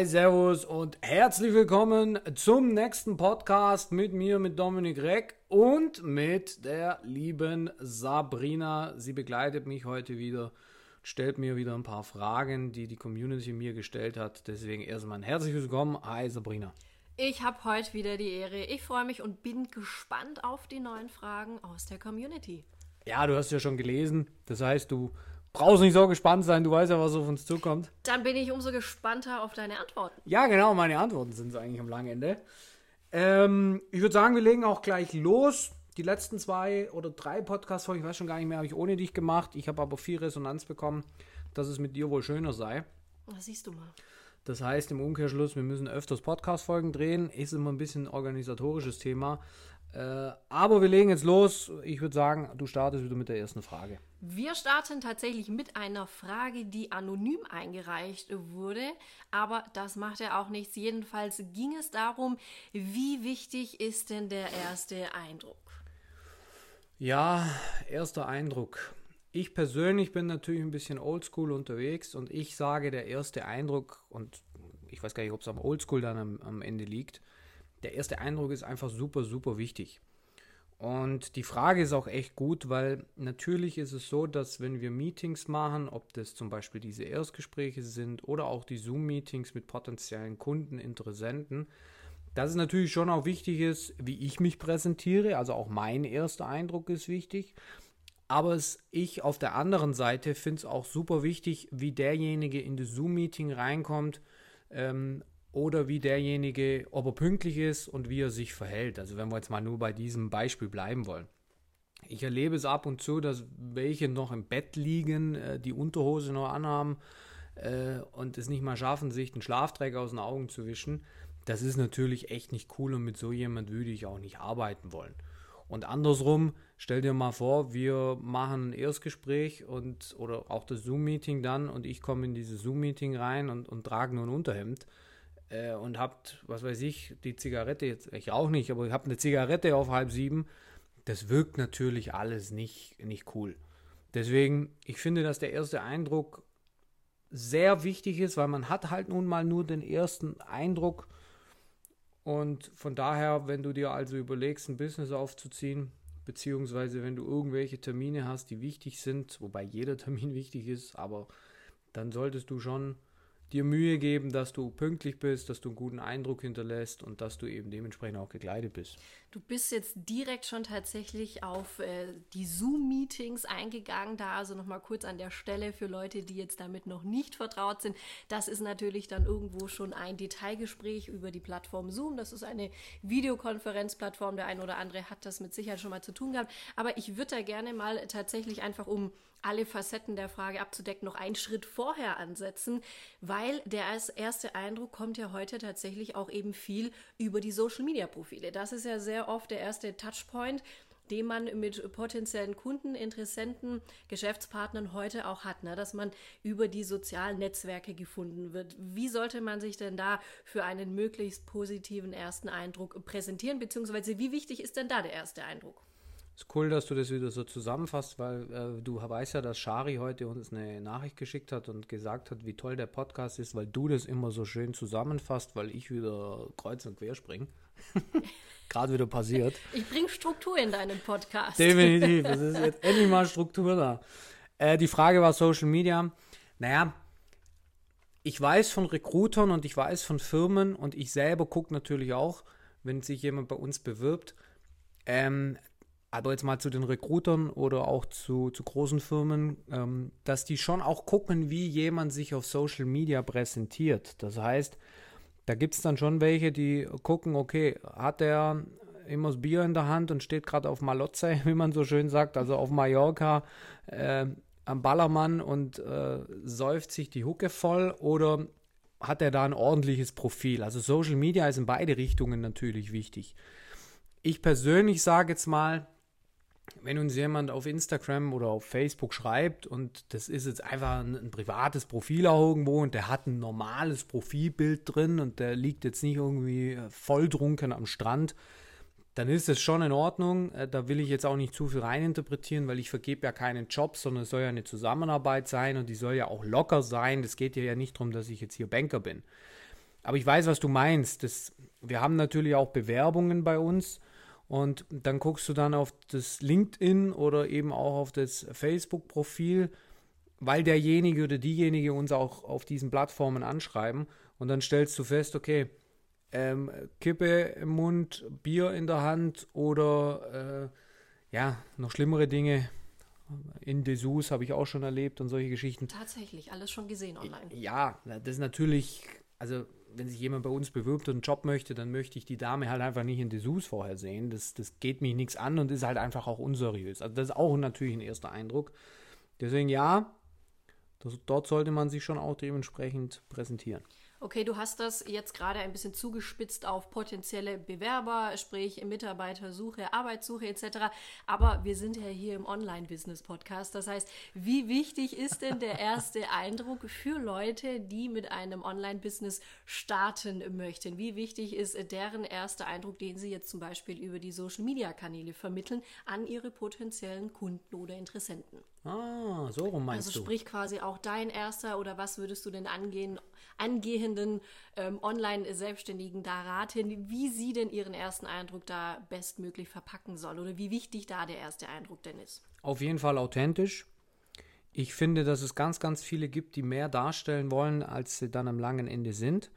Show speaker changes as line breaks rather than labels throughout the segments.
Hi, Servus und herzlich willkommen zum nächsten Podcast mit mir, mit Dominik Reck und mit der lieben Sabrina. Sie begleitet mich heute wieder, stellt mir wieder ein paar Fragen, die die Community mir gestellt hat. Deswegen erstmal ein herzliches Willkommen. Hi, Sabrina.
Ich habe heute wieder die Ehre. Ich freue mich und bin gespannt auf die neuen Fragen aus der Community.
Ja, du hast ja schon gelesen. Das heißt, du brauchst nicht so gespannt sein. Du weißt ja, was auf uns zukommt.
Dann bin ich umso gespannter auf deine Antworten.
Ja, genau. Meine Antworten sind es eigentlich am langen Ende. Ähm, ich würde sagen, wir legen auch gleich los. Die letzten zwei oder drei Podcast-Folgen, ich weiß schon gar nicht mehr, habe ich ohne dich gemacht. Ich habe aber viel Resonanz bekommen, dass es mit dir wohl schöner sei.
Das siehst du mal.
Das heißt im Umkehrschluss, wir müssen öfters Podcast-Folgen drehen. Ist immer ein bisschen ein organisatorisches Thema. Äh, aber wir legen jetzt los. Ich würde sagen, du startest wieder mit der ersten Frage.
Wir starten tatsächlich mit einer Frage, die anonym eingereicht wurde, aber das macht ja auch nichts. Jedenfalls ging es darum, wie wichtig ist denn der erste Eindruck?
Ja, erster Eindruck. Ich persönlich bin natürlich ein bisschen oldschool unterwegs und ich sage, der erste Eindruck, und ich weiß gar nicht, ob es am Oldschool dann am, am Ende liegt, der erste Eindruck ist einfach super, super wichtig. Und die Frage ist auch echt gut, weil natürlich ist es so, dass wenn wir Meetings machen, ob das zum Beispiel diese Erstgespräche sind oder auch die Zoom-Meetings mit potenziellen Kunden, Interessenten, dass es natürlich schon auch wichtig ist, wie ich mich präsentiere. Also auch mein erster Eindruck ist wichtig. Aber es, ich auf der anderen Seite finde es auch super wichtig, wie derjenige in das Zoom-Meeting reinkommt ähm, oder wie derjenige, ob er pünktlich ist und wie er sich verhält. Also wenn wir jetzt mal nur bei diesem Beispiel bleiben wollen. Ich erlebe es ab und zu, dass welche noch im Bett liegen, äh, die Unterhose noch anhaben äh, und es nicht mal schaffen, sich den Schlafträger aus den Augen zu wischen. Das ist natürlich echt nicht cool und mit so jemand würde ich auch nicht arbeiten wollen. Und andersrum, stell dir mal vor, wir machen ein Erstgespräch und oder auch das Zoom-Meeting dann und ich komme in dieses Zoom-Meeting rein und, und trage nur ein Unterhemd äh, und habt, was weiß ich, die Zigarette jetzt, ich auch nicht, aber ich habe eine Zigarette auf halb sieben, das wirkt natürlich alles nicht, nicht cool. Deswegen, ich finde, dass der erste Eindruck sehr wichtig ist, weil man hat halt nun mal nur den ersten Eindruck und von daher, wenn du dir also überlegst, ein Business aufzuziehen, beziehungsweise wenn du irgendwelche Termine hast, die wichtig sind, wobei jeder Termin wichtig ist, aber dann solltest du schon dir Mühe geben, dass du pünktlich bist, dass du einen guten Eindruck hinterlässt und dass du eben dementsprechend auch gekleidet bist.
Du bist jetzt direkt schon tatsächlich auf äh, die Zoom-Meetings eingegangen, da also nochmal kurz an der Stelle für Leute, die jetzt damit noch nicht vertraut sind. Das ist natürlich dann irgendwo schon ein Detailgespräch über die Plattform Zoom. Das ist eine Videokonferenzplattform. Der ein oder andere hat das mit Sicherheit schon mal zu tun gehabt. Aber ich würde da gerne mal tatsächlich einfach um alle Facetten der Frage abzudecken, noch einen Schritt vorher ansetzen, weil der erste Eindruck kommt ja heute tatsächlich auch eben viel über die Social-Media-Profile. Das ist ja sehr oft der erste Touchpoint, den man mit potenziellen Kunden, Interessenten, Geschäftspartnern heute auch hat, ne? dass man über die sozialen Netzwerke gefunden wird. Wie sollte man sich denn da für einen möglichst positiven ersten Eindruck präsentieren, beziehungsweise wie wichtig ist denn da der erste Eindruck?
Ist cool, dass du das wieder so zusammenfasst, weil äh, du weißt ja, dass Shari heute uns eine Nachricht geschickt hat und gesagt hat, wie toll der Podcast ist, weil du das immer so schön zusammenfasst, weil ich wieder kreuz und quer springe. Gerade wieder passiert.
Ich bringe Struktur in deinen Podcast.
Definitiv. Es ist jetzt endlich mal Struktur da. Äh, die Frage war Social Media. Naja, ich weiß von Recruitern und ich weiß von Firmen und ich selber gucke natürlich auch, wenn sich jemand bei uns bewirbt, ähm, aber jetzt mal zu den Recruitern oder auch zu, zu großen Firmen, ähm, dass die schon auch gucken, wie jemand sich auf Social Media präsentiert. Das heißt, da gibt es dann schon welche, die gucken, okay, hat der immer das Bier in der Hand und steht gerade auf Malotze, wie man so schön sagt, also auf Mallorca äh, am Ballermann und äh, säuft sich die Hucke voll oder hat er da ein ordentliches Profil? Also Social Media ist in beide Richtungen natürlich wichtig. Ich persönlich sage jetzt mal, wenn uns jemand auf Instagram oder auf Facebook schreibt und das ist jetzt einfach ein, ein, privates Profil irgendwo und der hat ein normales Profilbild drin und der liegt jetzt nicht irgendwie volltrunken am Strand, dann ist es schon in Ordnung. Äh, da will ich jetzt auch nicht zu viel reininterpretieren, weil ich vergebe ja keinen Job, sondern es soll ja eine Zusammenarbeit sein und die soll ja auch locker sein. Es geht ja nicht darum, dass ich jetzt hier Banker bin. Aber ich weiß, was du meinst. Das, wir haben natürlich auch Bewerbungen bei uns und dann guckst du dann auf das LinkedIn oder eben auch auf das Facebook-Profil, weil derjenige oder diejenige uns auch auf diesen Plattformen anschreiben und dann stellst du fest, okay, ähm, Kippe im Mund, Bier in der Hand oder äh, ja, noch schlimmere Dinge. In Dessous habe ich auch schon erlebt und solche Geschichten.
Tatsächlich, alles schon gesehen online.
Ja, das ist natürlich, also wenn sich jemand bei uns bewirbt und einen Job möchte, dann möchte ich die Dame halt einfach nicht in Dessous vorher sehen. Das, das geht mich nichts an und ist halt einfach auch unseriös. Also das ist auch natürlich ein erster Eindruck. Deswegen ja, das, dort sollte man sich schon auch dementsprechend präsentieren.
Okay, du hast das jetzt gerade ein bisschen zugespitzt auf potenzielle Bewerber, sprich Mitarbeitersuche, Arbeitssuche etc. Aber wir sind ja hier im Online-Business-Podcast. Das heißt, wie wichtig ist denn der erste Eindruck für Leute, die mit einem Online-Business starten möchten? Wie wichtig ist deren erster Eindruck, den sie jetzt zum Beispiel über die Social-Media-Kanäle vermitteln an ihre potenziellen Kunden oder Interessenten?
Ah, so rum meinst
also
du.
sprich quasi auch dein erster oder was würdest du denn angehen, angehenden ähm, Online-Selbstständigen da raten, wie sie denn ihren ersten Eindruck da bestmöglich verpacken sollen oder wie wichtig da der erste Eindruck denn ist?
Auf jeden Fall authentisch. Ich finde, dass es ganz, ganz viele gibt, die mehr darstellen wollen, als sie dann am langen Ende sind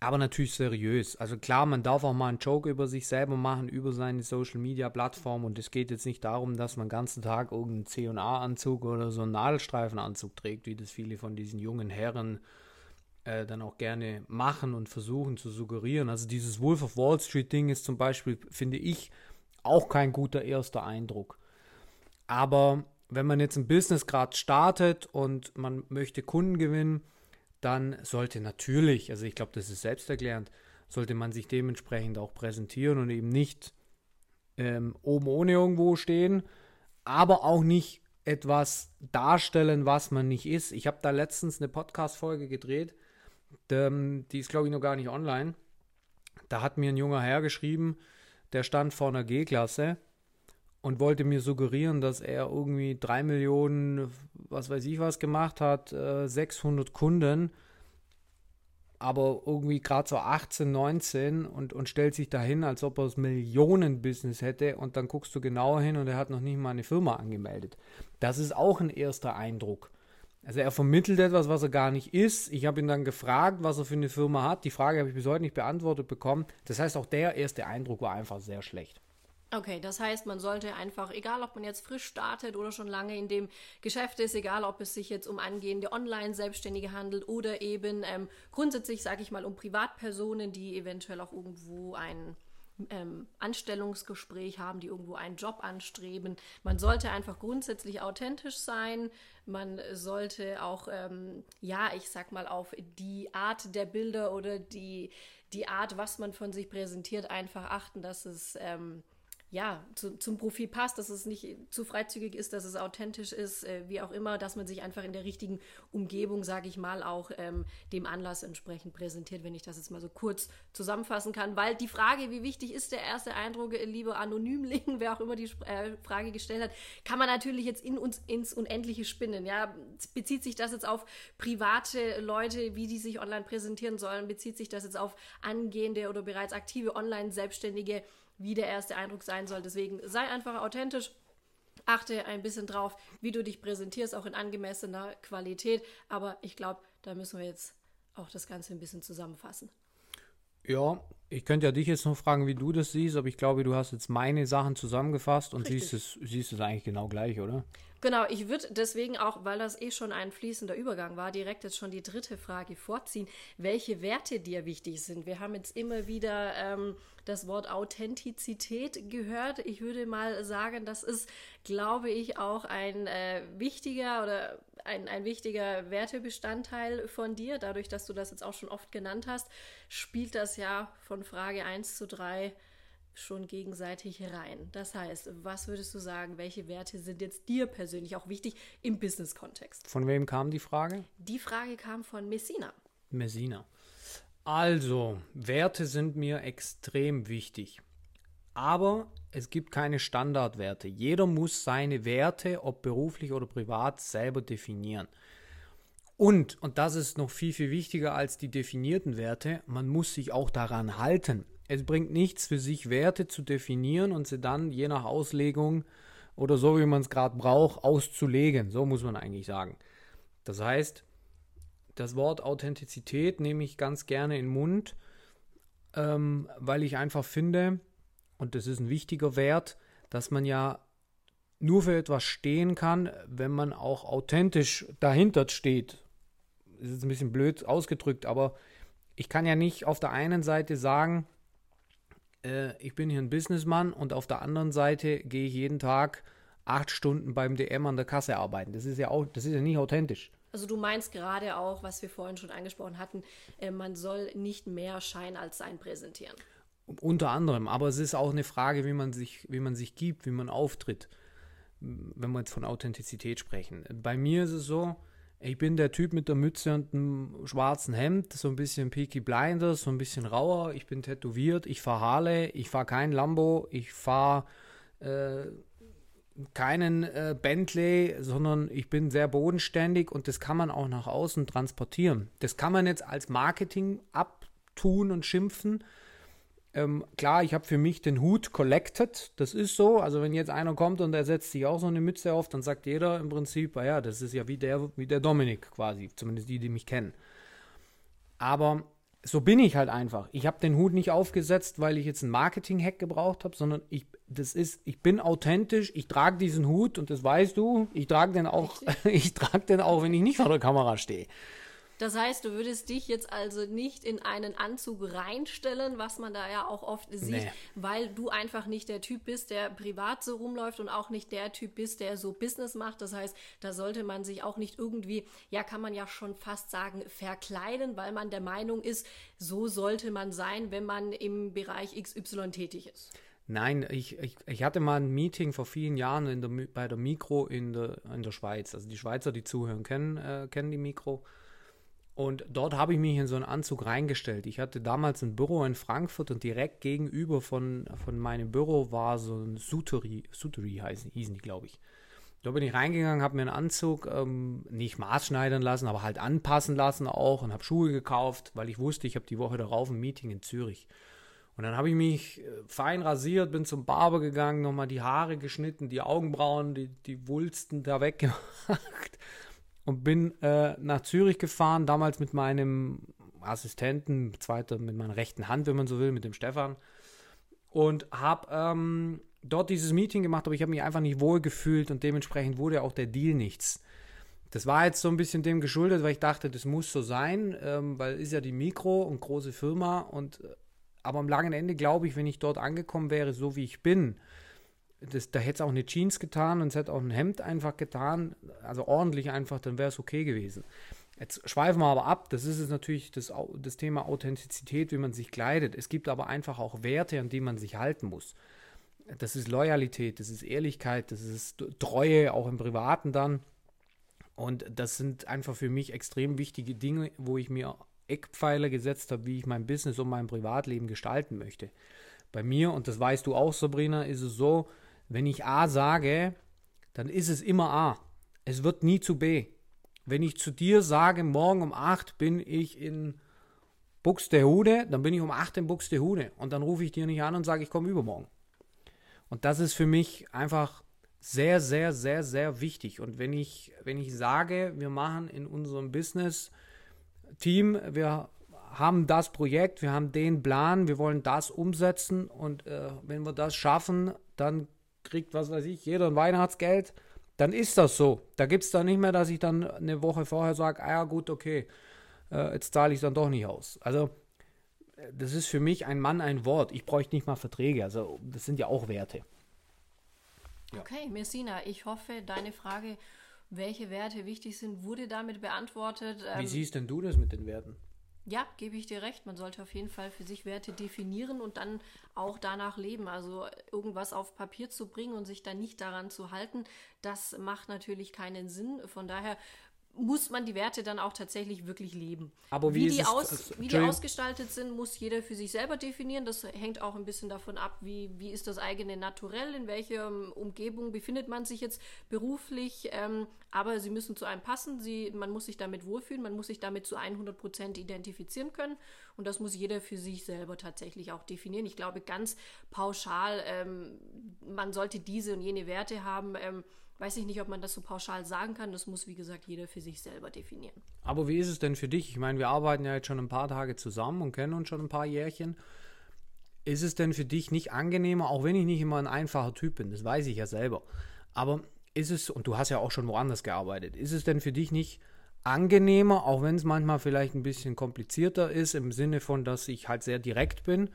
aber natürlich seriös. Also klar, man darf auch mal einen Joke über sich selber machen, über seine Social Media Plattform und es geht jetzt nicht darum, dass man den ganzen Tag irgendeinen C&A-Anzug oder so einen Nadelstreifenanzug trägt, wie das viele von diesen jungen Herren äh, dann auch gerne machen und versuchen zu suggerieren. Also dieses Wolf of Wall Street Ding ist zum Beispiel, finde ich, auch kein guter erster Eindruck. Aber wenn man jetzt ein Business gerade startet und man möchte Kunden gewinnen, dann sollte natürlich, also ich glaube, das ist selbsterklärend, sollte man sich dementsprechend auch präsentieren und eben nicht ähm, oben ohne irgendwo stehen, aber auch nicht etwas darstellen, was man nicht ist. Ich habe da letztens eine Podcast-Folge gedreht, die, die ist, glaube ich, noch gar nicht online. Da hat mir ein junger Herr geschrieben, der stand vor einer G-Klasse und wollte mir suggerieren, dass er irgendwie drei Millionen, was weiß ich was gemacht hat, äh, 600 Kunden, aber irgendwie gerade so 18, 19 und, und stellt sich dahin, als ob er das Millionen-Business hätte und dann guckst du genauer hin und er hat noch nicht mal eine Firma angemeldet. Das ist auch ein erster Eindruck. Also er vermittelt etwas, was er gar nicht ist. Ich habe ihn dann gefragt, was er für eine Firma hat. Die Frage habe ich bis heute nicht beantwortet bekommen. Das heißt, auch der erste Eindruck war einfach sehr schlecht.
Okay, das heißt, man sollte einfach, egal ob man jetzt frisch startet oder schon lange in dem Geschäft ist, egal ob es sich jetzt um angehende Online-Selbstständige handelt oder eben ähm, grundsätzlich, sage ich mal, um Privatpersonen, die eventuell auch irgendwo ein ähm, Anstellungsgespräch haben, die irgendwo einen Job anstreben. Man sollte einfach grundsätzlich authentisch sein. Man sollte auch, ähm, ja, ich sag mal, auf die Art der Bilder oder die, die Art, was man von sich präsentiert, einfach achten, dass es ähm, ja, zu, zum Profil passt, dass es nicht zu freizügig ist, dass es authentisch ist, äh, wie auch immer, dass man sich einfach in der richtigen Umgebung, sage ich mal, auch ähm, dem Anlass entsprechend präsentiert, wenn ich das jetzt mal so kurz zusammenfassen kann. Weil die Frage, wie wichtig ist der erste Eindruck, äh, liebe Anonymling, wer auch immer die äh, Frage gestellt hat, kann man natürlich jetzt in uns ins Unendliche spinnen. Ja, bezieht sich das jetzt auf private Leute, wie die sich online präsentieren sollen? Bezieht sich das jetzt auf angehende oder bereits aktive Online-Selbstständige? Wie der erste Eindruck sein soll. Deswegen sei einfach authentisch. Achte ein bisschen drauf, wie du dich präsentierst, auch in angemessener Qualität. Aber ich glaube, da müssen wir jetzt auch das Ganze ein bisschen zusammenfassen.
Ja, ich könnte ja dich jetzt noch fragen, wie du das siehst, aber ich glaube, du hast jetzt meine Sachen zusammengefasst und siehst es, siehst es eigentlich genau gleich, oder?
Genau, ich würde deswegen auch, weil das eh schon ein fließender Übergang war, direkt jetzt schon die dritte Frage vorziehen, welche Werte dir wichtig sind. Wir haben jetzt immer wieder ähm, das Wort Authentizität gehört. Ich würde mal sagen, das ist, glaube ich, auch ein äh, wichtiger oder ein, ein wichtiger Wertebestandteil von dir. Dadurch, dass du das jetzt auch schon oft genannt hast, spielt das ja von Frage 1 zu 3 schon gegenseitig rein. Das heißt, was würdest du sagen, welche Werte sind jetzt dir persönlich auch wichtig im Business-Kontext?
Von wem kam die Frage?
Die Frage kam von Messina.
Messina. Also, Werte sind mir extrem wichtig. Aber es gibt keine Standardwerte. Jeder muss seine Werte, ob beruflich oder privat, selber definieren. Und, und das ist noch viel, viel wichtiger als die definierten Werte, man muss sich auch daran halten. Es bringt nichts für sich, Werte zu definieren und sie dann je nach Auslegung oder so, wie man es gerade braucht, auszulegen. So muss man eigentlich sagen. Das heißt, das Wort Authentizität nehme ich ganz gerne in den Mund, ähm, weil ich einfach finde, und das ist ein wichtiger Wert, dass man ja nur für etwas stehen kann, wenn man auch authentisch dahinter steht ist jetzt ein bisschen blöd ausgedrückt, aber ich kann ja nicht auf der einen Seite sagen, äh, ich bin hier ein Businessmann und auf der anderen Seite gehe ich jeden Tag acht Stunden beim DM an der Kasse arbeiten. Das ist ja auch, das ist ja nicht authentisch.
Also du meinst gerade auch, was wir vorhin schon angesprochen hatten, äh, man soll nicht mehr Schein als Sein präsentieren.
Unter anderem, aber es ist auch eine Frage, wie man sich, wie man sich gibt, wie man auftritt, wenn wir jetzt von Authentizität sprechen. Bei mir ist es so, ich bin der Typ mit der Mütze und einem schwarzen Hemd, so ein bisschen Peaky Blinders, so ein bisschen rauer. Ich bin tätowiert, ich fahre Harley, ich fahre kein Lambo, ich fahre äh, keinen äh, Bentley, sondern ich bin sehr bodenständig und das kann man auch nach außen transportieren. Das kann man jetzt als Marketing abtun und schimpfen, ähm, klar, ich habe für mich den Hut collected, das ist so. Also wenn jetzt einer kommt und er setzt sich auch so eine Mütze auf, dann sagt jeder im Prinzip, ah ja, das ist ja wie der, wie der Dominik quasi, zumindest die, die mich kennen. Aber so bin ich halt einfach. Ich habe den Hut nicht aufgesetzt, weil ich jetzt einen Marketing-Hack gebraucht habe, sondern ich, das ist, ich bin authentisch, ich trage diesen Hut und das weißt du, ich trage den auch, ich trage den auch, wenn ich nicht vor der Kamera stehe.
Das heißt, du würdest dich jetzt also nicht in einen Anzug reinstellen, was man da ja auch oft sieht, nee. weil du einfach nicht der Typ bist, der privat so rumläuft und auch nicht der Typ bist, der so Business macht. Das heißt, da sollte man sich auch nicht irgendwie, ja, kann man ja schon fast sagen, verkleiden, weil man der Meinung ist, so sollte man sein, wenn man im Bereich XY tätig ist.
Nein, ich, ich, ich hatte mal ein Meeting vor vielen Jahren der, bei der Mikro in der, in der Schweiz. Also die Schweizer, die zuhören, kennen, äh, kennen die Mikro. Und dort habe ich mich in so einen Anzug reingestellt. Ich hatte damals ein Büro in Frankfurt und direkt gegenüber von, von meinem Büro war so ein Sutery, Sutery hießen, hießen die, glaube ich. Da bin ich reingegangen, habe mir einen Anzug ähm, nicht maßschneidern lassen, aber halt anpassen lassen auch und habe Schuhe gekauft, weil ich wusste, ich habe die Woche darauf ein Meeting in Zürich. Und dann habe ich mich äh, fein rasiert, bin zum Barber gegangen, nochmal die Haare geschnitten, die Augenbrauen, die, die Wulsten da weggemacht und bin äh, nach Zürich gefahren, damals mit meinem Assistenten, zweiter mit meiner rechten Hand, wenn man so will, mit dem Stefan. Und habe ähm, dort dieses Meeting gemacht, aber ich habe mich einfach nicht wohl gefühlt und dementsprechend wurde auch der Deal nichts. Das war jetzt so ein bisschen dem geschuldet, weil ich dachte, das muss so sein, ähm, weil ist ja die Mikro und große Firma und äh, aber am langen Ende glaube ich, wenn ich dort angekommen wäre, so wie ich bin, das, da hätte es auch eine Jeans getan und es hätte auch ein Hemd einfach getan, also ordentlich einfach, dann wäre es okay gewesen. Jetzt schweifen wir aber ab, das ist es natürlich das, das Thema Authentizität, wie man sich kleidet. Es gibt aber einfach auch Werte, an die man sich halten muss. Das ist Loyalität, das ist Ehrlichkeit, das ist Treue, auch im Privaten dann. Und das sind einfach für mich extrem wichtige Dinge, wo ich mir Eckpfeiler gesetzt habe, wie ich mein Business und mein Privatleben gestalten möchte. Bei mir, und das weißt du auch, Sabrina, ist es so, wenn ich A sage, dann ist es immer A. Es wird nie zu B. Wenn ich zu dir sage, morgen um 8 bin ich in Buxtehude, dann bin ich um 8 in Buxtehude. Und dann rufe ich dir nicht an und sage, ich komme übermorgen. Und das ist für mich einfach sehr, sehr, sehr, sehr wichtig. Und wenn ich, wenn ich sage, wir machen in unserem Business Team, wir haben das Projekt, wir haben den Plan, wir wollen das umsetzen und äh, wenn wir das schaffen, dann kriegt, was weiß ich, jeder ein Weihnachtsgeld, dann ist das so. Da gibt es dann nicht mehr, dass ich dann eine Woche vorher sage, ah ja gut, okay, äh, jetzt zahle ich es dann doch nicht aus. Also das ist für mich ein Mann ein Wort. Ich bräuchte nicht mal Verträge. Also das sind ja auch Werte.
Ja. Okay, Messina, ich hoffe, deine Frage, welche Werte wichtig sind, wurde damit beantwortet.
Wie ähm, siehst denn du das mit den Werten?
Ja, gebe ich dir recht. Man sollte auf jeden Fall für sich Werte definieren und dann auch danach leben. Also irgendwas auf Papier zu bringen und sich dann nicht daran zu halten, das macht natürlich keinen Sinn. Von daher muss man die Werte dann auch tatsächlich wirklich leben.
Aber wie,
wie, die, aus,
also,
wie die ausgestaltet sind, muss jeder für sich selber definieren. Das hängt auch ein bisschen davon ab, wie, wie ist das eigene Naturell, in welcher ähm, Umgebung befindet man sich jetzt beruflich. Ähm, aber sie müssen zu einem passen. Sie, man muss sich damit wohlfühlen, man muss sich damit zu 100 Prozent identifizieren können. Und das muss jeder für sich selber tatsächlich auch definieren. Ich glaube, ganz pauschal, ähm, man sollte diese und jene Werte haben. Ähm, weiß ich nicht, ob man das so pauschal sagen kann. Das muss, wie gesagt, jeder für sich selber definieren.
Aber wie ist es denn für dich? Ich meine, wir arbeiten ja jetzt schon ein paar Tage zusammen und kennen uns schon ein paar Jährchen. Ist es denn für dich nicht angenehmer, auch wenn ich nicht immer ein einfacher Typ bin, das weiß ich ja selber, aber ist es, und du hast ja auch schon woanders gearbeitet, ist es denn für dich nicht angenehmer, auch wenn es manchmal vielleicht ein bisschen komplizierter ist, im Sinne von, dass ich halt sehr direkt bin,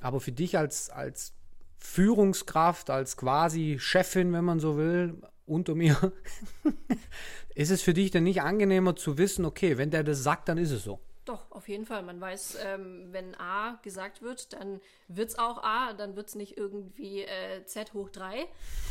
aber für dich als, als Führungskraft, als quasi Chefin, wenn man so will, unter mir, ist es für dich denn nicht angenehmer zu wissen, okay, wenn der das sagt, dann ist es so?
Doch, auf jeden Fall. Man weiß, ähm, wenn A gesagt wird, dann wird es auch A, dann wird es nicht irgendwie äh, Z hoch 3.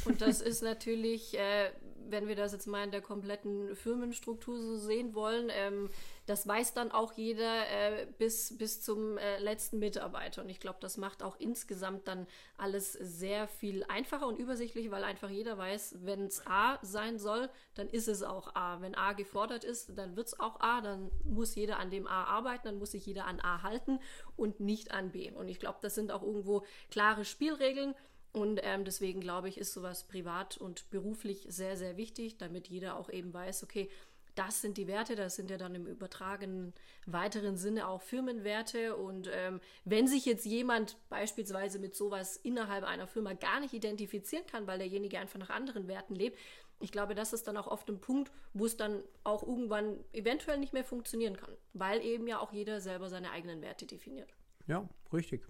Und das ist natürlich, äh, wenn wir das jetzt mal in der kompletten Firmenstruktur so sehen wollen, ähm, das weiß dann auch jeder äh, bis, bis zum äh, letzten Mitarbeiter. Und ich glaube, das macht auch insgesamt dann alles sehr viel einfacher und übersichtlich, weil einfach jeder weiß, wenn es A sein soll, dann ist es auch A. Wenn A gefordert ist, dann wird es auch A. Dann muss jeder an dem A arbeiten, dann muss sich jeder an A halten und nicht an B. Und ich glaube, das sind auch irgendwo klare Spielregeln. Und ähm, deswegen glaube ich, ist sowas privat und beruflich sehr, sehr wichtig, damit jeder auch eben weiß, okay, das sind die Werte, das sind ja dann im übertragenen weiteren Sinne auch Firmenwerte. Und ähm, wenn sich jetzt jemand beispielsweise mit sowas innerhalb einer Firma gar nicht identifizieren kann, weil derjenige einfach nach anderen Werten lebt, ich glaube, das ist dann auch oft ein Punkt, wo es dann auch irgendwann eventuell nicht mehr funktionieren kann, weil eben ja auch jeder selber seine eigenen Werte definiert.
Ja, richtig.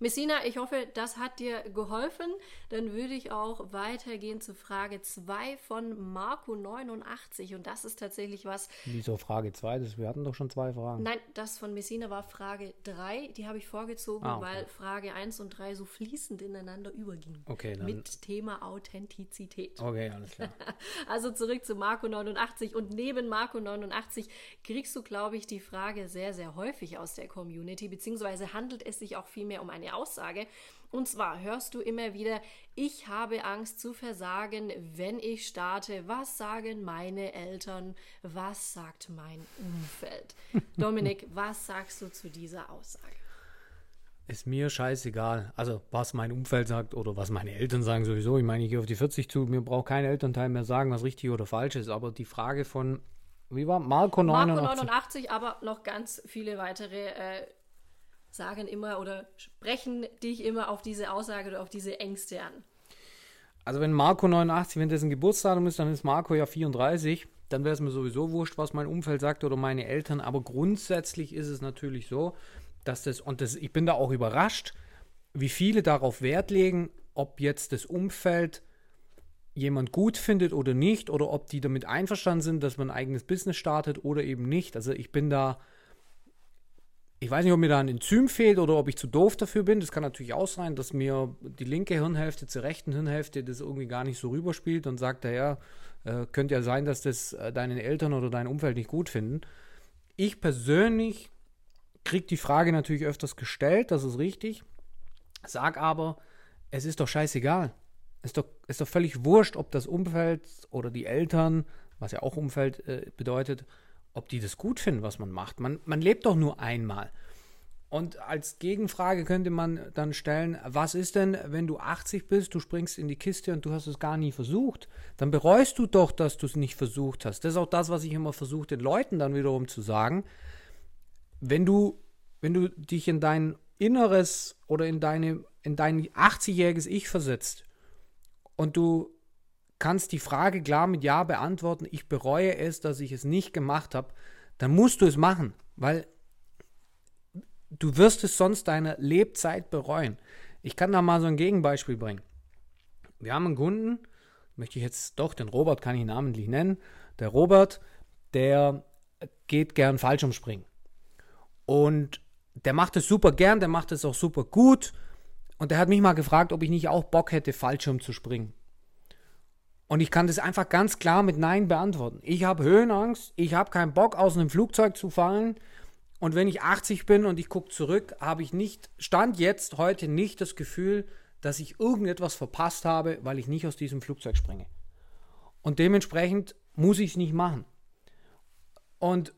Messina, ich hoffe, das hat dir geholfen. Dann würde ich auch weitergehen zu Frage 2 von Marco89. Und das ist tatsächlich was.
Wieso Frage 2? Wir hatten doch schon zwei Fragen.
Nein, das von Messina war Frage 3. Die habe ich vorgezogen,
Ah, okay.
weil Frage 1 und 3 so fließend ineinander übergingen.
Okay, dann-
Mit Thema Authentizität.
Okay, alles klar.
Also zurück zu Marco 89 und neben Marco 89 kriegst du, glaube ich, die Frage sehr, sehr häufig aus der Community, beziehungsweise handelt es sich auch vielmehr um eine Aussage. Und zwar hörst du immer wieder, ich habe Angst zu versagen, wenn ich starte. Was sagen meine Eltern? Was sagt mein Umfeld? Dominik, was sagst du zu dieser Aussage?
Ist mir scheißegal. Also, was mein Umfeld sagt oder was meine Eltern sagen sowieso. Ich meine, ich gehe auf die 40 zu. Mir braucht kein Elternteil mehr sagen, was richtig oder falsch ist. Aber die Frage von, wie war Marco 89?
Marco 89, aber noch ganz viele weitere äh, sagen immer oder sprechen dich immer auf diese Aussage oder auf diese Ängste an.
Also, wenn Marco 89, wenn das ein Geburtsdatum ist, dann ist Marco ja 34. Dann wäre es mir sowieso wurscht, was mein Umfeld sagt oder meine Eltern. Aber grundsätzlich ist es natürlich so, dass das, und das, ich bin da auch überrascht, wie viele darauf Wert legen, ob jetzt das Umfeld jemand gut findet oder nicht, oder ob die damit einverstanden sind, dass man ein eigenes Business startet oder eben nicht. Also ich bin da, ich weiß nicht, ob mir da ein Enzym fehlt oder ob ich zu doof dafür bin. Das kann natürlich auch sein, dass mir die linke Hirnhälfte zur rechten Hirnhälfte das irgendwie gar nicht so rüberspielt und sagt, ja, äh, könnte ja sein, dass das äh, deine Eltern oder dein Umfeld nicht gut finden. Ich persönlich kriege die Frage natürlich öfters gestellt, das ist richtig. Sag aber, es ist doch scheißegal. Ist doch, ist doch völlig wurscht, ob das Umfeld oder die Eltern, was ja auch Umfeld äh, bedeutet, ob die das gut finden, was man macht. Man, man lebt doch nur einmal. Und als Gegenfrage könnte man dann stellen, was ist denn, wenn du 80 bist, du springst in die Kiste und du hast es gar nie versucht? Dann bereust du doch, dass du es nicht versucht hast. Das ist auch das, was ich immer versuche, den Leuten dann wiederum zu sagen. Wenn du, wenn du dich in dein Inneres oder in, deine, in dein 80-jähriges Ich versetzt und du kannst die Frage klar mit Ja beantworten, ich bereue es, dass ich es nicht gemacht habe, dann musst du es machen, weil du wirst es sonst deine Lebzeit bereuen. Ich kann da mal so ein Gegenbeispiel bringen. Wir haben einen Kunden, möchte ich jetzt doch, den Robert kann ich namentlich nennen. Der Robert, der geht gern Fallschirmspringen. Und der macht es super gern, der macht es auch super gut. Und der hat mich mal gefragt, ob ich nicht auch Bock hätte, Fallschirm zu springen. Und ich kann das einfach ganz klar mit Nein beantworten. Ich habe Höhenangst, ich habe keinen Bock, aus einem Flugzeug zu fallen. Und wenn ich 80 bin und ich gucke zurück, habe ich nicht, stand jetzt heute nicht das Gefühl, dass ich irgendetwas verpasst habe, weil ich nicht aus diesem Flugzeug springe. Und dementsprechend muss ich es nicht machen. Und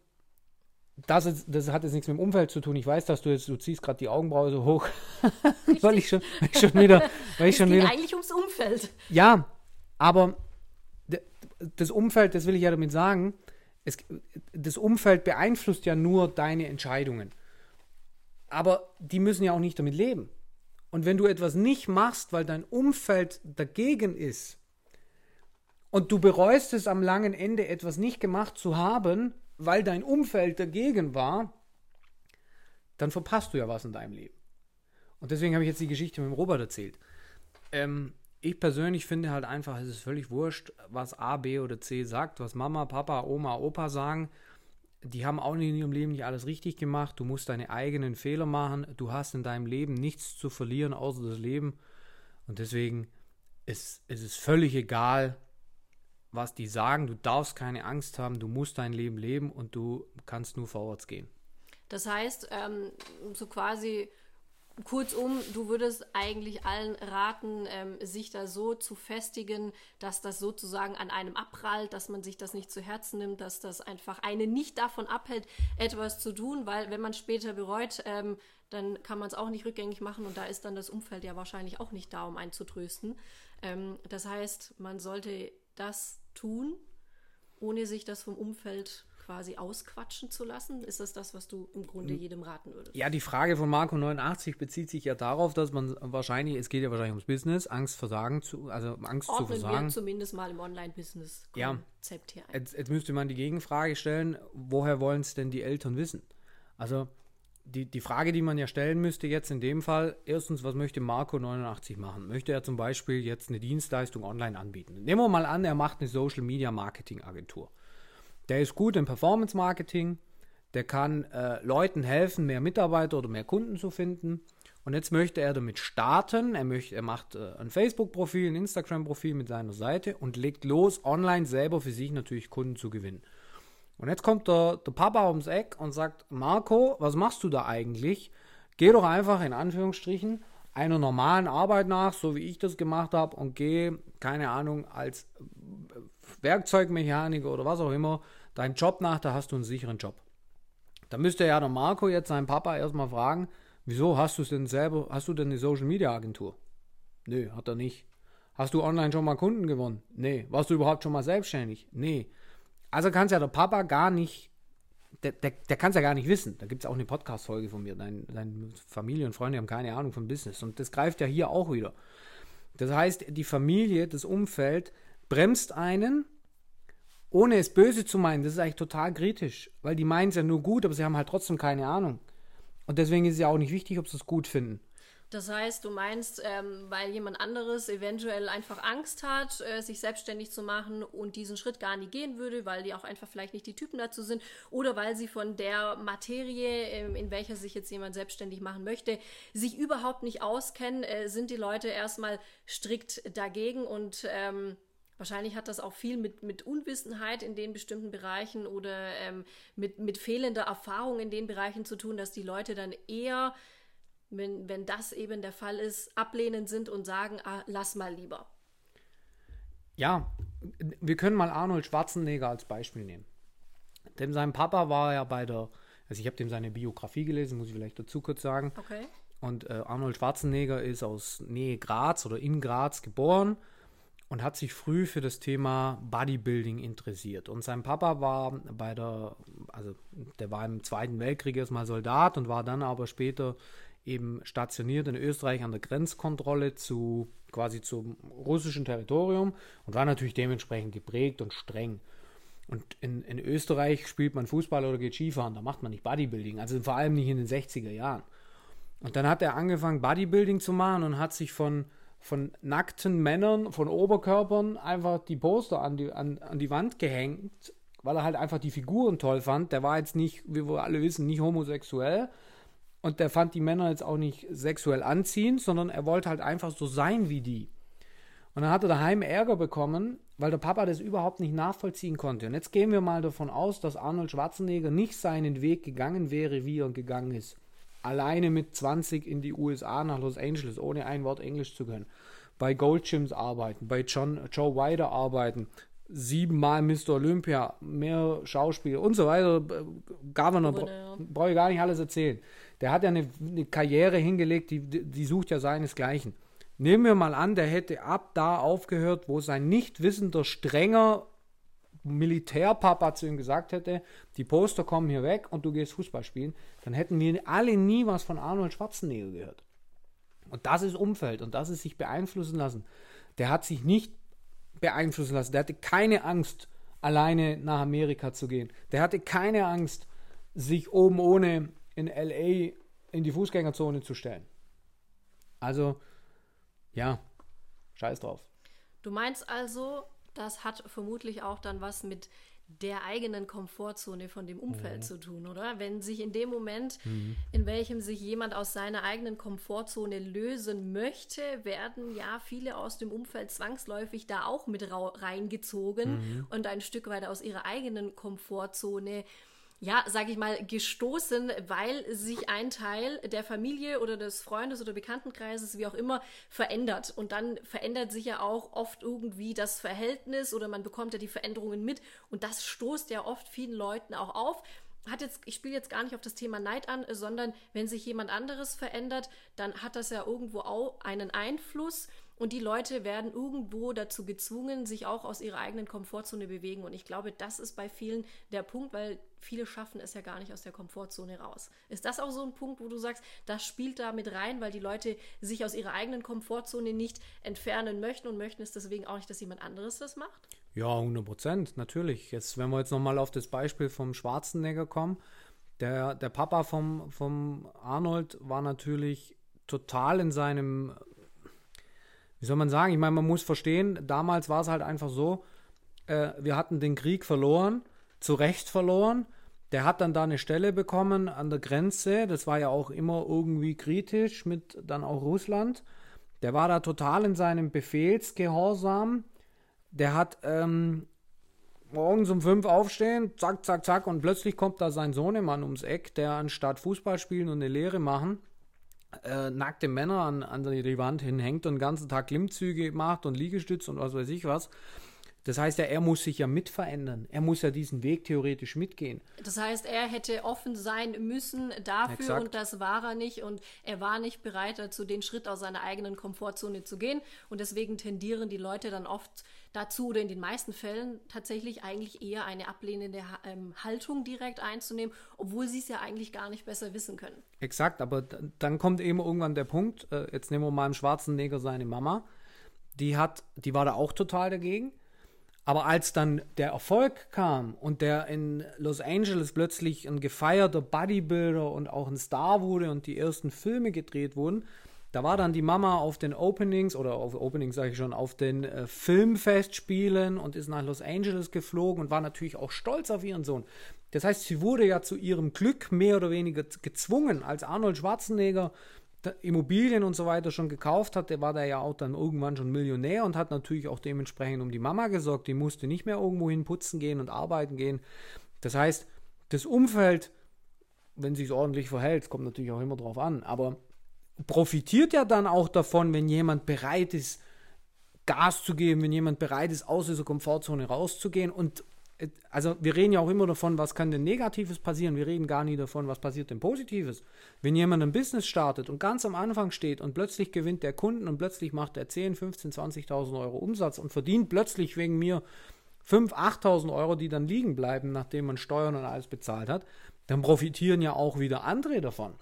das, ist, das hat jetzt nichts mit dem Umfeld zu tun. Ich weiß, dass du jetzt, du ziehst gerade die Augenbraue so hoch, weil ich schon, weil ich schon wieder, weil ich
es
schon
geht
wieder.
eigentlich ums Umfeld.
Ja, aber das Umfeld, das will ich ja damit sagen, es, das Umfeld beeinflusst ja nur deine Entscheidungen. Aber die müssen ja auch nicht damit leben. Und wenn du etwas nicht machst, weil dein Umfeld dagegen ist und du bereust es am langen Ende, etwas nicht gemacht zu haben, weil dein Umfeld dagegen war, dann verpasst du ja was in deinem Leben. Und deswegen habe ich jetzt die Geschichte mit dem Robert erzählt. Ähm, ich persönlich finde halt einfach, es ist völlig wurscht, was A, B oder C sagt, was Mama, Papa, Oma, Opa sagen. Die haben auch in ihrem Leben nicht alles richtig gemacht. Du musst deine eigenen Fehler machen. Du hast in deinem Leben nichts zu verlieren, außer das Leben. Und deswegen ist es ist völlig egal, was die sagen. Du darfst keine Angst haben. Du musst dein Leben leben und du kannst nur vorwärts gehen.
Das heißt, ähm, so quasi kurzum, du würdest eigentlich allen raten, ähm, sich da so zu festigen, dass das sozusagen an einem abprallt, dass man sich das nicht zu Herzen nimmt, dass das einfach einen nicht davon abhält, etwas zu tun, weil wenn man später bereut, ähm, dann kann man es auch nicht rückgängig machen und da ist dann das Umfeld ja wahrscheinlich auch nicht da, um einen zu trösten. Ähm, das heißt, man sollte das tun, ohne sich das vom Umfeld quasi ausquatschen zu lassen? Ist das das, was du im Grunde jedem raten würdest?
Ja, die Frage von Marco 89 bezieht sich ja darauf, dass man wahrscheinlich, es geht ja wahrscheinlich ums Business, Angst versagen zu, also Angst zu
Ordnen
versagen.
wir zumindest mal im Online-Business
Ja.
Konzept her ein.
Jetzt, jetzt müsste man die Gegenfrage stellen, woher wollen es denn die Eltern wissen? Also die, die Frage, die man ja stellen müsste jetzt in dem Fall, erstens, was möchte Marco 89 machen? Möchte er zum Beispiel jetzt eine Dienstleistung online anbieten? Nehmen wir mal an, er macht eine Social Media Marketing Agentur. Der ist gut im Performance Marketing, der kann äh, Leuten helfen, mehr Mitarbeiter oder mehr Kunden zu finden. Und jetzt möchte er damit starten. Er, möchte, er macht äh, ein Facebook-Profil, ein Instagram-Profil mit seiner Seite und legt los, online selber für sich natürlich Kunden zu gewinnen. Und jetzt kommt der, der Papa ums Eck und sagt, Marco, was machst du da eigentlich? Geh doch einfach in Anführungsstrichen einer normalen Arbeit nach, so wie ich das gemacht habe, und geh, keine Ahnung, als Werkzeugmechaniker oder was auch immer, deinen Job nach, da hast du einen sicheren Job. Da müsste ja der Marco jetzt seinen Papa erstmal fragen, wieso hast du es denn selber, hast du denn eine Social Media Agentur? Nö, hat er nicht. Hast du online schon mal Kunden gewonnen? Nee. Warst du überhaupt schon mal selbstständig? Nee. Also kann es ja der Papa gar nicht, der, der, der kann es ja gar nicht wissen. Da gibt es auch eine Podcast-Folge von mir. Dein, deine Familie und Freunde haben keine Ahnung vom Business. Und das greift ja hier auch wieder. Das heißt, die Familie, das Umfeld bremst einen, ohne es böse zu meinen. Das ist eigentlich total kritisch, weil die meinen es ja nur gut, aber sie haben halt trotzdem keine Ahnung. Und deswegen ist es ja auch nicht wichtig, ob sie es gut finden.
Das heißt, du meinst, ähm, weil jemand anderes eventuell einfach Angst hat, äh, sich selbstständig zu machen und diesen Schritt gar nicht gehen würde, weil die auch einfach vielleicht nicht die Typen dazu sind oder weil sie von der Materie, ähm, in welcher sich jetzt jemand selbstständig machen möchte, sich überhaupt nicht auskennen, äh, sind die Leute erstmal strikt dagegen und ähm, Wahrscheinlich hat das auch viel mit, mit Unwissenheit in den bestimmten Bereichen oder ähm, mit, mit fehlender Erfahrung in den Bereichen zu tun, dass die Leute dann eher, wenn, wenn das eben der Fall ist, ablehnend sind und sagen, ah, lass mal lieber.
Ja, wir können mal Arnold Schwarzenegger als Beispiel nehmen. Denn sein Papa war ja bei der, also ich habe dem seine Biografie gelesen, muss ich vielleicht dazu kurz sagen.
Okay.
Und äh, Arnold Schwarzenegger ist aus Nähe Graz oder in Graz geboren und hat sich früh für das Thema Bodybuilding interessiert. Und sein Papa war bei der, also der war im Zweiten Weltkrieg erstmal Soldat und war dann aber später eben stationiert in Österreich an der Grenzkontrolle zu quasi zum russischen Territorium und war natürlich dementsprechend geprägt und streng. Und in, in Österreich spielt man Fußball oder geht Skifahren, da macht man nicht Bodybuilding, also vor allem nicht in den 60er Jahren. Und dann hat er angefangen, Bodybuilding zu machen und hat sich von, von nackten Männern, von Oberkörpern einfach die Poster an die, an, an die Wand gehängt, weil er halt einfach die Figuren toll fand. Der war jetzt nicht, wie wir alle wissen, nicht homosexuell. Und der fand die Männer jetzt auch nicht sexuell anziehend, sondern er wollte halt einfach so sein wie die. Und dann hat er daheim Ärger bekommen, weil der Papa das überhaupt nicht nachvollziehen konnte. Und jetzt gehen wir mal davon aus, dass Arnold Schwarzenegger nicht seinen Weg gegangen wäre, wie er gegangen ist. Alleine mit 20 in die USA nach Los Angeles, ohne ein Wort Englisch zu können. Bei Goldgyms arbeiten, bei John, Joe Wider arbeiten, siebenmal Mr. Olympia, mehr Schauspiel und so weiter. Governor, ja. brauche ich gar nicht alles erzählen. Der hat ja eine, eine Karriere hingelegt, die, die sucht ja seinesgleichen. Nehmen wir mal an, der hätte ab da aufgehört, wo sein nicht wissender, strenger Militärpapa zu ihm gesagt hätte, die Poster kommen hier weg und du gehst Fußball spielen, dann hätten wir alle nie was von Arnold Schwarzenegger gehört. Und das ist Umfeld und das ist sich beeinflussen lassen. Der hat sich nicht beeinflussen lassen. Der hatte keine Angst, alleine nach Amerika zu gehen. Der hatte keine Angst, sich oben ohne in LA in die Fußgängerzone zu stellen. Also ja, scheiß drauf.
Du meinst also, das hat vermutlich auch dann was mit der eigenen Komfortzone von dem Umfeld mhm. zu tun, oder? Wenn sich in dem Moment, mhm. in welchem sich jemand aus seiner eigenen Komfortzone lösen möchte, werden ja viele aus dem Umfeld zwangsläufig da auch mit reingezogen mhm. und ein Stück weit aus ihrer eigenen Komfortzone ja, sage ich mal, gestoßen, weil sich ein Teil der Familie oder des Freundes oder Bekanntenkreises, wie auch immer, verändert. Und dann verändert sich ja auch oft irgendwie das Verhältnis oder man bekommt ja die Veränderungen mit. Und das stoßt ja oft vielen Leuten auch auf hat jetzt, ich spiele jetzt gar nicht auf das Thema Neid an, sondern wenn sich jemand anderes verändert, dann hat das ja irgendwo auch einen Einfluss und die Leute werden irgendwo dazu gezwungen, sich auch aus ihrer eigenen Komfortzone bewegen. Und ich glaube, das ist bei vielen der Punkt, weil viele schaffen es ja gar nicht aus der Komfortzone raus. Ist das auch so ein Punkt, wo du sagst, das spielt da mit rein, weil die Leute sich aus ihrer eigenen Komfortzone nicht entfernen möchten und möchten es deswegen auch nicht, dass jemand anderes das macht?
Ja, 100 Prozent, natürlich. Jetzt, wenn wir jetzt nochmal auf das Beispiel vom Schwarzenegger kommen, der, der Papa vom, vom Arnold war natürlich total in seinem wie soll man sagen? Ich meine, man muss verstehen, damals war es halt einfach so, äh, wir hatten den Krieg verloren, zu Recht verloren. Der hat dann da eine Stelle bekommen an der Grenze. Das war ja auch immer irgendwie kritisch mit dann auch Russland. Der war da total in seinem Befehlsgehorsam. Der hat ähm, morgens um fünf aufstehen, zack, zack, zack, und plötzlich kommt da sein Sohnemann ums Eck, der anstatt Fußball spielen und eine Lehre machen, äh, nackte Männer an, an die Wand hinhängt und den ganzen Tag Klimmzüge macht und Liegestütz und was weiß ich was. Das heißt ja, er muss sich ja mit verändern. Er muss ja diesen Weg theoretisch mitgehen.
Das heißt, er hätte offen sein müssen dafür Exakt. und das war er nicht und er war nicht bereit dazu, den Schritt aus seiner eigenen Komfortzone zu gehen und deswegen tendieren die Leute dann oft dazu oder in den meisten Fällen tatsächlich eigentlich eher eine ablehnende ähm, Haltung direkt einzunehmen, obwohl sie es ja eigentlich gar nicht besser wissen können.
Exakt, aber dann kommt eben irgendwann der Punkt, äh, jetzt nehmen wir mal einen schwarzen Neger seine Mama, die hat, die war da auch total dagegen. Aber als dann der Erfolg kam und der in Los Angeles plötzlich ein gefeierter Bodybuilder und auch ein Star wurde und die ersten Filme gedreht wurden, da war dann die Mama auf den Openings oder auf Openings sage ich schon, auf den äh, Filmfestspielen und ist nach Los Angeles geflogen und war natürlich auch stolz auf ihren Sohn. Das heißt, sie wurde ja zu ihrem Glück mehr oder weniger gezwungen, als Arnold Schwarzenegger Immobilien und so weiter schon gekauft hat, der war da ja auch dann irgendwann schon Millionär und hat natürlich auch dementsprechend um die Mama gesorgt. Die musste nicht mehr irgendwo hin putzen gehen und arbeiten gehen. Das heißt, das Umfeld, wenn sich ordentlich verhält, kommt natürlich auch immer drauf an, aber profitiert ja dann auch davon, wenn jemand bereit ist, Gas zu geben, wenn jemand bereit ist, aus dieser Komfortzone rauszugehen. Und also wir reden ja auch immer davon, was kann denn Negatives passieren. Wir reden gar nie davon, was passiert denn Positives. Wenn jemand ein Business startet und ganz am Anfang steht und plötzlich gewinnt der Kunden und plötzlich macht er 10, 15, 20.000 Euro Umsatz und verdient plötzlich wegen mir 5.000, 8.000 Euro, die dann liegen bleiben, nachdem man Steuern und alles bezahlt hat, dann profitieren ja auch wieder andere davon.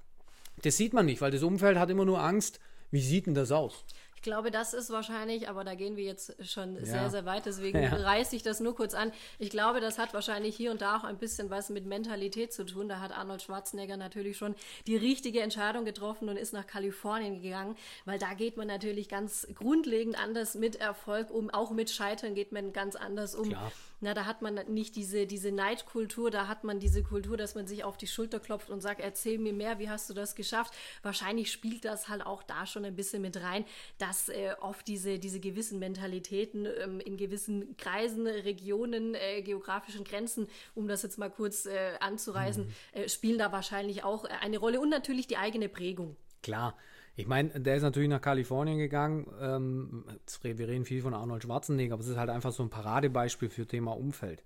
Das sieht man nicht, weil das Umfeld hat immer nur Angst, wie sieht denn das aus?
Ich glaube, das ist wahrscheinlich, aber da gehen wir jetzt schon ja. sehr, sehr weit, deswegen ja. reiße ich das nur kurz an. Ich glaube, das hat wahrscheinlich hier und da auch ein bisschen was mit Mentalität zu tun. Da hat Arnold Schwarzenegger natürlich schon die richtige Entscheidung getroffen und ist nach Kalifornien gegangen, weil da geht man natürlich ganz grundlegend anders mit Erfolg um. Auch mit Scheitern geht man ganz anders um. Klar. Na, da hat man nicht diese, diese Neidkultur, da hat man diese Kultur, dass man sich auf die Schulter klopft und sagt, erzähl mir mehr, wie hast du das geschafft? Wahrscheinlich spielt das halt auch da schon ein bisschen mit rein, dass äh, oft diese, diese gewissen Mentalitäten ähm, in gewissen Kreisen, Regionen, äh, geografischen Grenzen, um das jetzt mal kurz äh, anzureißen, mhm. Äh, spielen da wahrscheinlich auch äh, eine Rolle und natürlich die eigene Prägung.
Klar. Ich meine, der ist natürlich nach Kalifornien gegangen. Ähm, wir reden viel von Arnold Schwarzenegger, aber es ist halt einfach so ein Paradebeispiel für Thema Umfeld.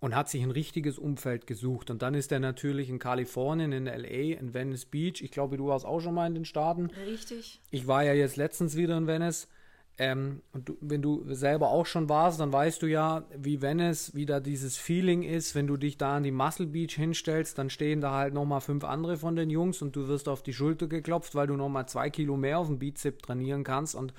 Und hat sich ein richtiges Umfeld gesucht. Und dann ist er natürlich in Kalifornien, in LA, in Venice Beach. Ich glaube, du warst auch schon mal in den Staaten.
Richtig.
Ich war ja jetzt letztens wieder in Venice. Ähm, und du, wenn du selber auch schon warst, dann weißt du ja, wie Venice, wie da dieses Feeling ist, wenn du dich da an die Muscle Beach hinstellst, dann stehen da halt nochmal fünf andere von den Jungs und du wirst auf die Schulter geklopft, weil du nochmal zwei Kilo mehr auf dem Bizep trainieren kannst und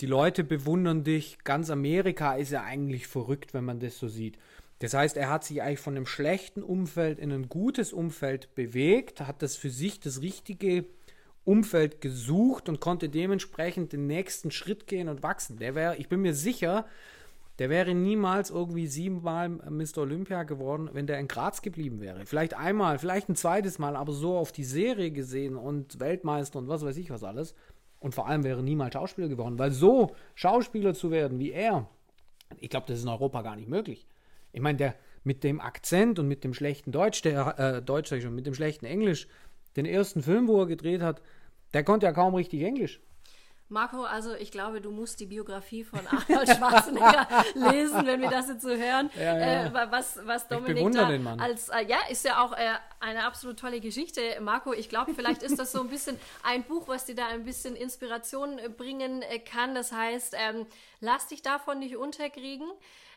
die Leute bewundern dich. Ganz Amerika ist ja eigentlich verrückt, wenn man das so sieht. Das heißt, er hat sich eigentlich von einem schlechten Umfeld in ein gutes Umfeld bewegt, hat das für sich das richtige Umfeld gesucht und konnte dementsprechend den nächsten Schritt gehen und wachsen. Der wäre, ich bin mir sicher, der wäre niemals irgendwie siebenmal Mr. Olympia geworden, wenn der in Graz geblieben wäre. Vielleicht einmal, vielleicht ein zweites Mal, aber so auf die Serie gesehen und Weltmeister und was weiß ich was alles. Und vor allem wäre niemals Schauspieler geworden, weil so Schauspieler zu werden wie er, ich glaube, das ist in Europa gar nicht möglich. Ich meine, der mit dem Akzent und mit dem schlechten Deutsch, der äh, Deutsch schon, mit dem schlechten Englisch, den ersten Film, wo er gedreht hat, der konnte ja kaum richtig Englisch.
Marco, also ich glaube, du musst die Biografie von Arnold Schwarzenegger lesen, wenn wir das jetzt so hören. Ja, ja. Äh, was, was Dominik da als äh, ja ist ja auch äh, eine absolut tolle Geschichte, Marco. Ich glaube, vielleicht ist das so ein bisschen ein Buch, was dir da ein bisschen Inspiration äh, bringen äh, kann. Das heißt, ähm, lass dich davon nicht unterkriegen.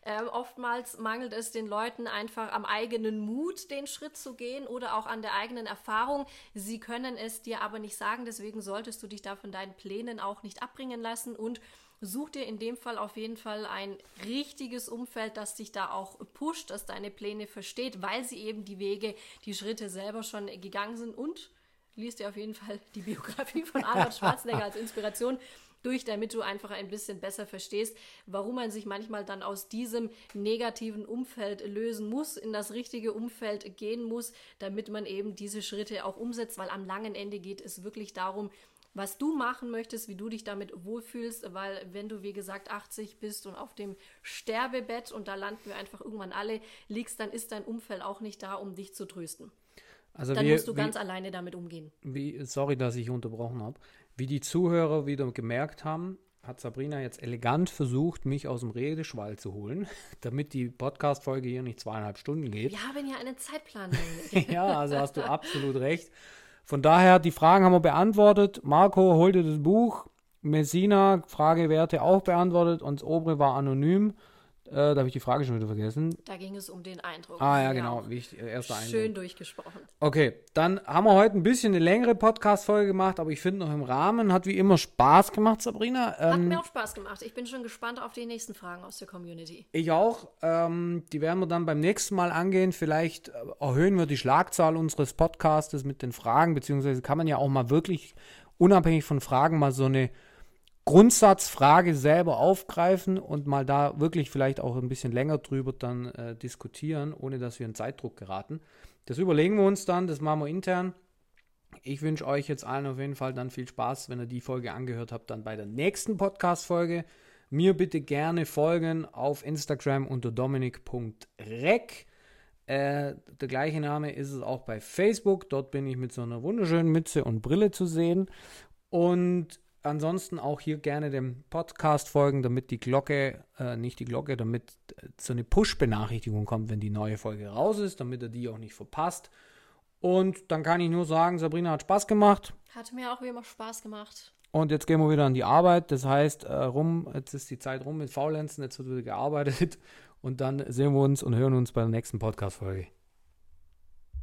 Ähm, oftmals mangelt es den Leuten einfach am eigenen Mut, den Schritt zu gehen oder auch an der eigenen Erfahrung. Sie können es dir aber nicht sagen, deswegen solltest du dich da von deinen Plänen auch nicht abbringen lassen und such dir in dem Fall auf jeden Fall ein richtiges Umfeld, das dich da auch pusht, das deine Pläne versteht, weil sie eben die Wege, die Schritte selber schon gegangen sind und liest dir auf jeden Fall die Biografie von Arnold Schwarzenegger als Inspiration durch, damit du einfach ein bisschen besser verstehst, warum man sich manchmal dann aus diesem negativen Umfeld lösen muss, in das richtige Umfeld gehen muss, damit man eben diese Schritte auch umsetzt, weil am langen Ende geht es wirklich darum, was du machen möchtest, wie du dich damit wohlfühlst, weil wenn du, wie gesagt, 80 bist und auf dem Sterbebett und da landen wir einfach irgendwann alle liegst, dann ist dein Umfeld auch nicht da, um dich zu trösten. Also dann wie, musst du ganz alleine damit umgehen.
Wie, sorry, dass ich unterbrochen habe. Wie die Zuhörer wieder gemerkt haben, hat Sabrina jetzt elegant versucht, mich aus dem Redeschwall zu holen, damit die Podcast-Folge hier nicht zweieinhalb Stunden geht.
Wir haben ja einen Zeitplan.
ja, also hast du absolut recht. Von daher, die Fragen haben wir beantwortet. Marco holte das Buch. Messina, Fragewerte auch beantwortet und das obere war anonym. Äh, da habe ich die Frage schon wieder vergessen.
Da ging es um den Eindruck.
Ah ja, genau. Wichtig, äh, erster
Eindruck. Schön durchgesprochen.
Okay, dann haben wir heute ein bisschen eine längere Podcast-Folge gemacht, aber ich finde noch im Rahmen. Hat wie immer Spaß gemacht, Sabrina.
Ähm, Hat mir auch Spaß gemacht. Ich bin schon gespannt auf die nächsten Fragen aus der Community.
Ich auch. Ähm, die werden wir dann beim nächsten Mal angehen. Vielleicht äh, erhöhen wir die Schlagzahl unseres Podcastes mit den Fragen, beziehungsweise kann man ja auch mal wirklich unabhängig von Fragen mal so eine Grundsatzfrage selber aufgreifen und mal da wirklich vielleicht auch ein bisschen länger drüber dann äh, diskutieren, ohne dass wir in Zeitdruck geraten. Das überlegen wir uns dann, das machen wir intern. Ich wünsche euch jetzt allen auf jeden Fall dann viel Spaß, wenn ihr die Folge angehört habt, dann bei der nächsten Podcast-Folge. Mir bitte gerne folgen auf Instagram unter dominik.rec. Äh, der gleiche Name ist es auch bei Facebook. Dort bin ich mit so einer wunderschönen Mütze und Brille zu sehen. Und ansonsten auch hier gerne dem Podcast folgen, damit die Glocke, äh, nicht die Glocke, damit äh, so eine Push-Benachrichtigung kommt, wenn die neue Folge raus ist, damit ihr die auch nicht verpasst. Und dann kann ich nur sagen, Sabrina hat Spaß gemacht.
Hat mir auch wie immer Spaß gemacht.
Und jetzt gehen wir wieder an die Arbeit. Das heißt, äh, rum, jetzt ist die Zeit rum mit Faulenzen, jetzt wird wieder gearbeitet. Und dann sehen wir uns und hören uns bei der nächsten Podcast-Folge.